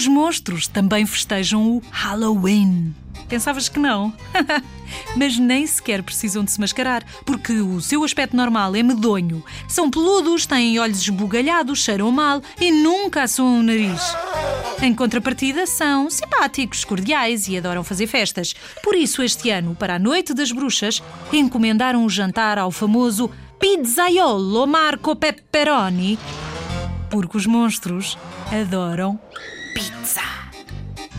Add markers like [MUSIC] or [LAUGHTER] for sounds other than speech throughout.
Os monstros também festejam o Halloween. Pensavas que não? [LAUGHS] Mas nem sequer precisam de se mascarar, porque o seu aspecto normal é medonho. São peludos, têm olhos esbugalhados, cheiram mal e nunca assoam o nariz. Em contrapartida, são simpáticos, cordiais e adoram fazer festas. Por isso, este ano, para a Noite das Bruxas, encomendaram o jantar ao famoso Pizzaiolo Marco Pepperoni, porque os monstros adoram pizza.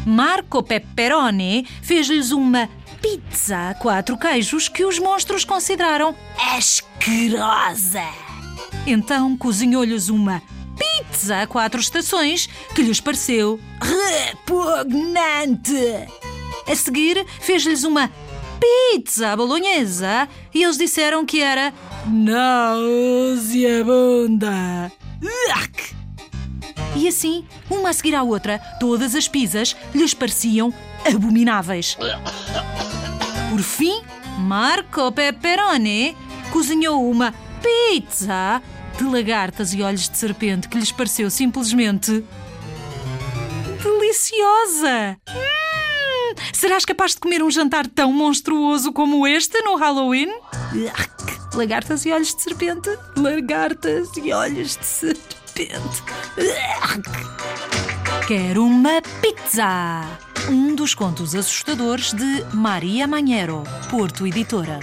Marco Pepperoni fez-lhes uma pizza a quatro queijos que os monstros consideraram asquerosa. Então cozinhou-lhes uma pizza a quatro estações que lhes pareceu repugnante. A seguir, fez-lhes uma pizza bolonhesa e eles disseram que era nauseabunda. Uac! E assim, uma a seguir à outra, todas as pizzas lhes pareciam abomináveis. Por fim, Marco Pepperoni cozinhou uma pizza de lagartas e olhos de serpente que lhes pareceu simplesmente deliciosa. Hum, serás capaz de comer um jantar tão monstruoso como este no Halloween? Uac! Lagartas e olhos de serpente. Lagartas e olhos de serpente. Uac! Quero uma pizza! Um dos contos assustadores de Maria Manheiro, Porto Editora.